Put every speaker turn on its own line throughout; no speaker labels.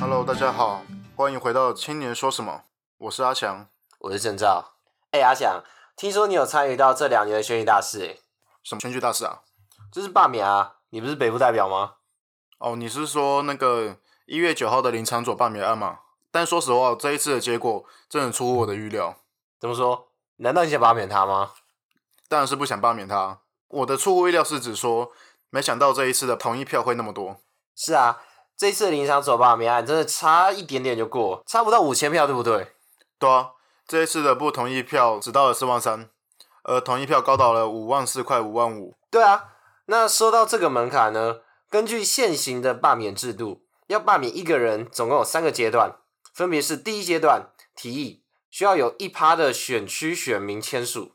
Hello，大家好，欢迎回到青年说什么，我是阿强。
我是郑照。哎、阿翔，听说你有参与到这两年的选举大事、哎，
什么选举大事啊？
就是罢免啊，你不是北部代表吗？
哦，你是说那个一月九号的林长佐罢免案吗？但说实话，这一次的结果真的出乎我的预料。
怎么说？难道你想罢免他吗？
当然是不想罢免他。我的出乎意料是指说，没想到这一次的同意票会那么多。
是啊，这一次的林场走罢免案真的差一点点就过，差不到五千票，对不对？
对啊，这一次的不同意票只到了四万三，而同意票高到了五万四块五万五。
对啊，那说到这个门槛呢，根据现行的罢免制度，要罢免一个人，总共有三个阶段，分别是第一阶段提议，需要有一趴的选区选民签署，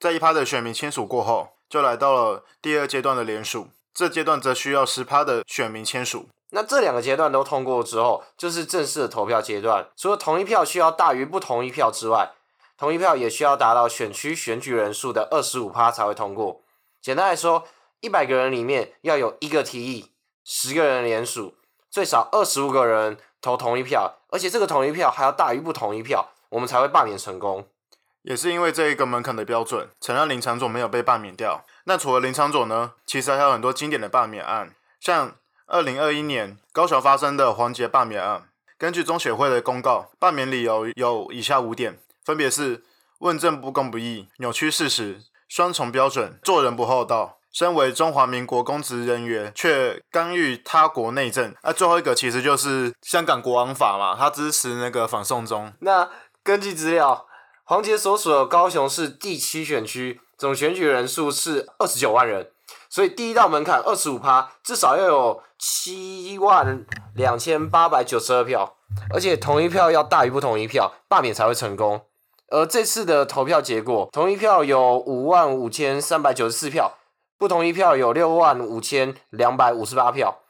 在一趴的选民签署过后，就来到了第二阶段的联署，这阶段则需要十趴的选民签署。
那这两个阶段都通过之后，就是正式的投票阶段。除了同一票需要大于不同意票之外，同一票也需要达到选区选举人数的二十五趴才会通过。简单来说，一百个人里面要有一个提议，十个人联署，最少二十五个人投同一票，而且这个同一票还要大于不同意票，我们才会罢免成功。
也是因为这一个门槛的标准，才让林长佐没有被罢免掉。那除了林长佐呢，其实还有很多经典的罢免案，像二零二一年高雄发生的黄杰罢免案。根据中协会的公告，罢免理由有以下五点，分别是问政不公不义、扭曲事实、双重标准、做人不厚道。身为中华民国公职人员，却干预他国内政。那、最后一个其实就是香港国安法嘛，他支持那个反送中。
那根据资料，黄杰所属的高雄市第七选区总选举人数是二十九万人，所以第一道门槛二十五趴，至少要有七万两千八百九十二票，而且同一票要大于不同意票，罢免才会成功。而这次的投票结果，同一票有五万五千三百九十四票，不同意票有六万五千两百五十八票，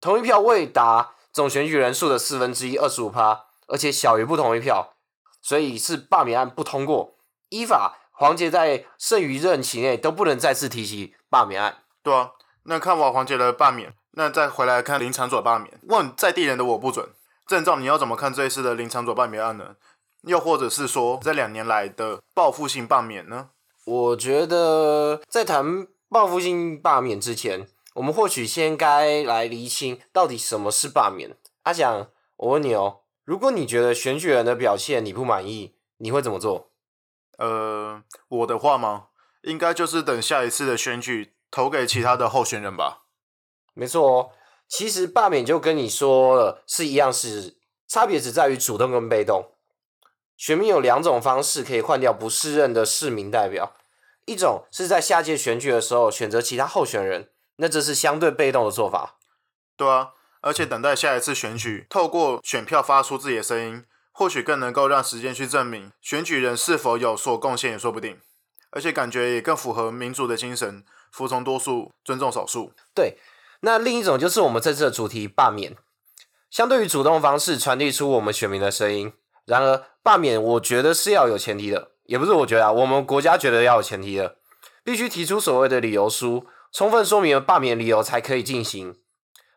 同一票未达总选举人数的四分之一，二十五趴，而且小于不同意票。所以是罢免案不通过。依法，黄杰在剩余任期内都不能再次提起罢免案。
对啊，那看完黄杰的罢免，那再回来看林长佐罢免。问在地人的我不准，郑照你要怎么看这一次的林长佐罢免案呢？又或者是说，这两年来的报复性罢免呢？
我觉得在谈报复性罢免之前，我们或许先该来厘清到底什么是罢免。阿翔，我问你哦，如果你觉得选举人的表现你不满意，你会怎么做？
呃，我的话吗？应该就是等下一次的选举投给其他的候选人吧。
没错哦，其实罢免就跟你说了是一样事，差别只在于主动跟被动。选民有两种方式可以换掉不适任的市民代表，一种是在下届选举的时候选择其他候选人，那这是相对被动的做法。
对啊，而且等待下一次选举，透过选票发出自己的声音，或许更能够让时间去证明选举人是否有所贡献，也说不定。而且感觉也更符合民主的精神，服从多数，尊重少数。
对，那另一种就是我们这次的主题罢免，相对于主动方式传递出我们选民的声音。然而，罢免我觉得是要有前提的，也不是我觉得啊，我们国家觉得要有前提的，必须提出所谓的理由书，充分说明了罢免理由才可以进行。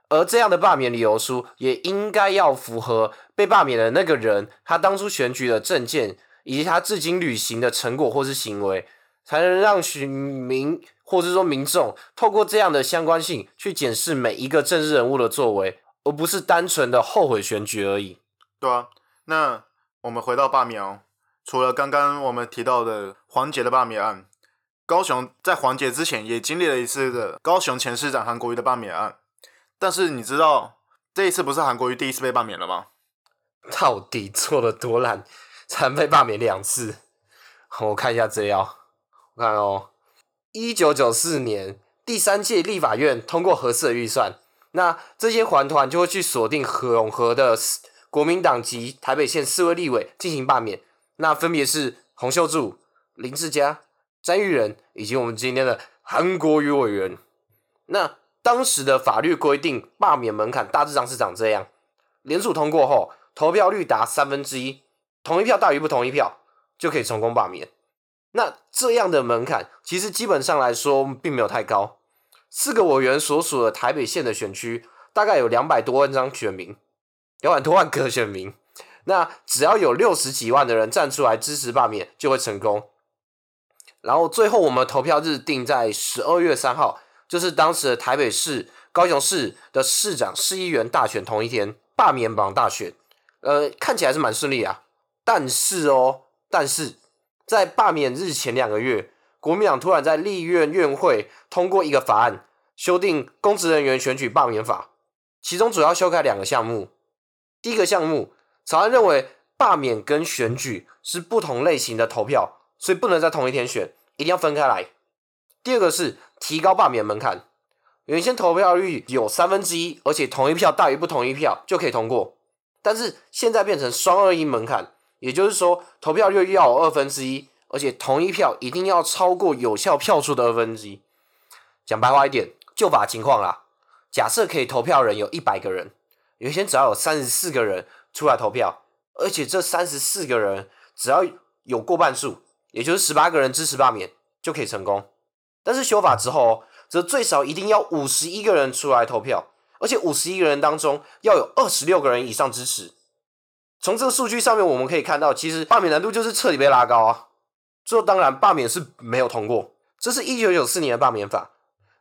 而这样的罢免理由书也应该要符合被罢免的那个人他当初选举的证件，以及他至今履行的成果或是行为，才能让选民或者说民众透过这样的相关性去检视每一个政治人物的作为，而不是单纯的后悔选举而已。
对啊，那我们回到罢免哦。除了刚刚我们提到的黄杰的罢免案，高雄在黄杰之前也经历了一次的高雄前市长韩国瑜的罢免案。但是你知道这一次不是韩国瑜第一次被罢免了吗？
到底做了多烂，才被罢免两次？我看一下资料，看哦，一九九四年第三届立法院通过合适的预算，那这些环团就会去锁定永和的国民党籍台北县四位立委进行罢免，那分别是洪秀柱、林志嘉、詹玉仁以及我们今天的韩国瑜委员。那当时的法律规定，罢免门槛大致上是长这样：联署通过后，投票率达三分之一，同一票大于不同意票，就可以成功罢免。那这样的门槛，其实基本上来说并没有太高。四个委员所属的台北县的选区，大概有两百多万张选民，两百多万个选民。那只要有六十几万的人站出来支持罢免，就会成功。然后最后我们投票日定在十二月三号，就是当时的台北市、高雄市的市长、市议员大选同一天，罢免榜大选。呃，看起来是蛮顺利啊。但是哦，但是在罢免日前两个月，国民党突然在立院院会通过一个法案，修订公职人员选举罢免法，其中主要修改两个项目。第一个项目，草案认为罢免跟选举是不同类型的投票。所以不能在同一天选，一定要分开来。第二个是提高罢免门槛，原先投票率有三分之一，而且同一票大于不同意票就可以通过，但是现在变成双二一门槛，也就是说投票率要有二分之一，而且同一票一定要超过有效票数的二分之一。讲白话一点，旧法情况啦，假设可以投票人有一百个人，原先只要有三十四个人出来投票，而且这三十四个人只要有过半数。也就是十八个人支持罢免就可以成功，但是修法之后，则最少一定要五十一个人出来投票，而且五十一个人当中要有二十六个人以上支持。从这个数据上面，我们可以看到，其实罢免难度就是彻底被拉高啊。最后当然罢免是没有通过，这是一九九四年的罢免法，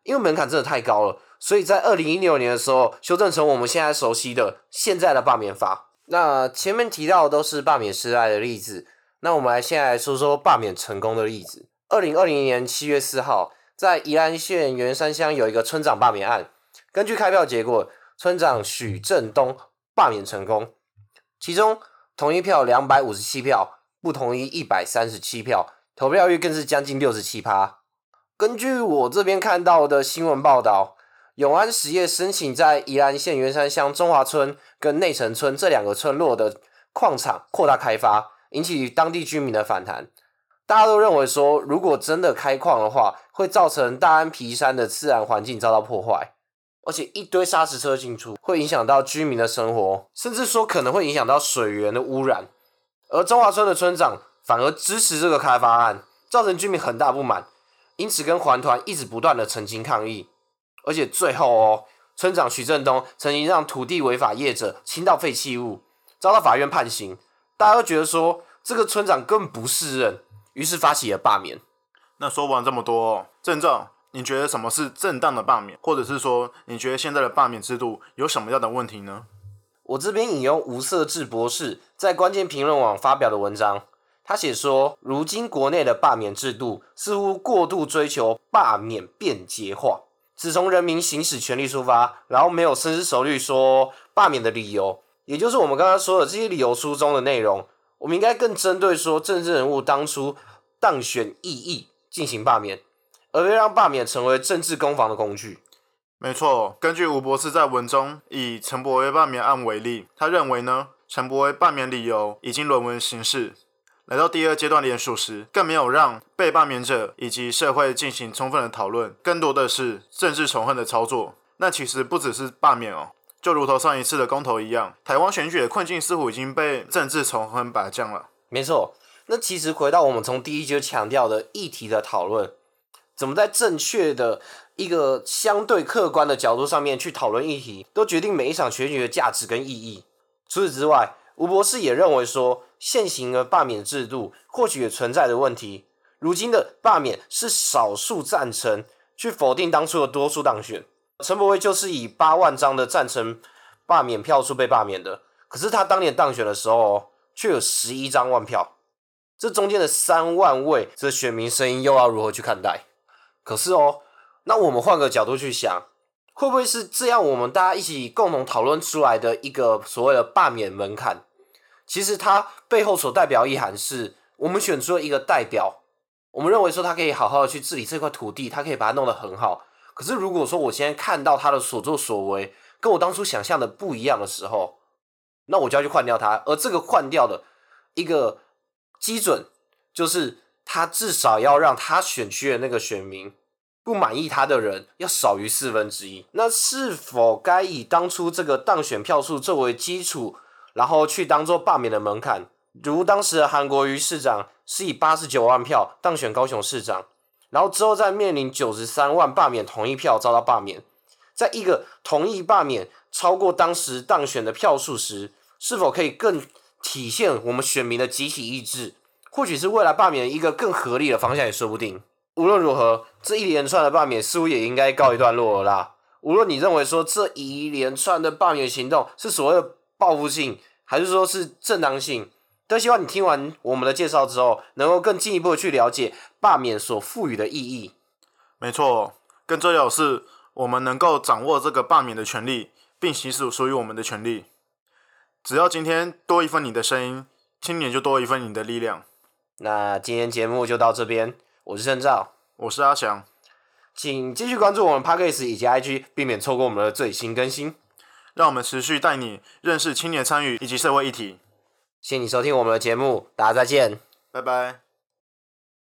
因为门槛真的太高了，所以在二零一六年的时候修正成我们现在熟悉的现在的罢免法。那前面提到的都是罢免失败的例子。那我们来先来说说罢免成功的例子。二零二零年七月四号，在宜兰县员山乡有一个村长罢免案。根据开票结果，村长许正东罢免成功，其中同意票两百五十七票，不同意一百三十七票，投票率更是将近六十七趴。根据我这边看到的新闻报道，永安实业申请在宜兰县员山乡中华村跟内城村这两个村落的矿场扩大开发。引起当地居民的反弹，大家都认为说，如果真的开矿的话，会造成大安皮山的自然环境遭到破坏，而且一堆砂石车进出，会影响到居民的生活，甚至说可能会影响到水源的污染。而中华村的村长反而支持这个开发案，造成居民很大不满，因此跟环团一直不断的澄清抗议，而且最后哦，村长徐振东曾经让土地违法业者倾倒废弃物，遭到法院判刑。大家都觉得说这个村长根本不是人，于是发起了罢免。
那说完这么多，郑正，你觉得什么是正当的罢免，或者是说你觉得现在的罢免制度有什么样的问题呢？
我这边引用吴色志博士在关键评论网发表的文章，他写说，如今国内的罢免制度似乎过度追求罢免便捷化，只从人民行使权利出发，然后没有深思熟虑说罢免的理由。也就是我们刚刚说的这些理由书中的内容，我们应该更针对说政治人物当初当选意义进行罢免，而非让罢免成为政治攻防的工具。
没错，根据吴博士在文中以陈伯威罢免案为例，他认为呢，陈伯威罢免理由已经沦为形式，来到第二阶段联署时，更没有让被罢免者以及社会进行充分的讨论，更多的是政治仇恨的操作。那其实不只是罢免哦。就如同上一次的公投一样，台湾选举的困境似乎已经被政治仇恨摆降了。
没错，那其实回到我们从第一就强调的议题的讨论，怎么在正确的一个相对客观的角度上面去讨论议题，都决定每一场选举的价值跟意义。除此之外，吴博士也认为说，现行的罢免制度或许也存在的问题。如今的罢免是少数赞成，去否定当初的多数当选。陈伯威就是以八万张的赞成罢免票数被罢免的，可是他当年当选的时候，却有十一张万票，这中间的三万位这选民声音又要如何去看待？可是哦，那我们换个角度去想，会不会是这样？我们大家一起共同讨论出来的一个所谓的罢免门槛，其实它背后所代表意涵是，我们选出了一个代表，我们认为说他可以好好的去治理这块土地，他可以把它弄得很好。可是，如果说我现在看到他的所作所为跟我当初想象的不一样的时候，那我就要去换掉他。而这个换掉的一个基准，就是他至少要让他选区的那个选民不满意他的人要少于四分之一。那是否该以当初这个当选票数作为基础，然后去当做罢免的门槛？如当时的韩国瑜市长是以八十九万票当选高雄市长。然后之后再面临九十三万罢免同意票遭到罢免，在一个同意罢免超过当时当选的票数时，是否可以更体现我们选民的集体意志？或许是未来罢免一个更合理的方向也说不定。无论如何，这一连串的罢免似乎也应该告一段落了啦。无论你认为说这一连串的罢免行动是所谓的报复性，还是说是正当性，都希望你听完我们的介绍之后，能够更进一步的去了解罢免所赋予的意义。
没错，更重要的是，我们能够掌握这个罢免的权利，并行使属于我们的权利。只要今天多一份你的声音，青年就多一份你的力量。
那今天节目就到这边，我是郑照，
我是阿翔，
请继续关注我们 Podcast 以及 IG，避免错过我们的最新更新。
让我们持续带你认识青年参与以及社会议题。
谢谢你收听我们的节目，大家再见。
拜拜。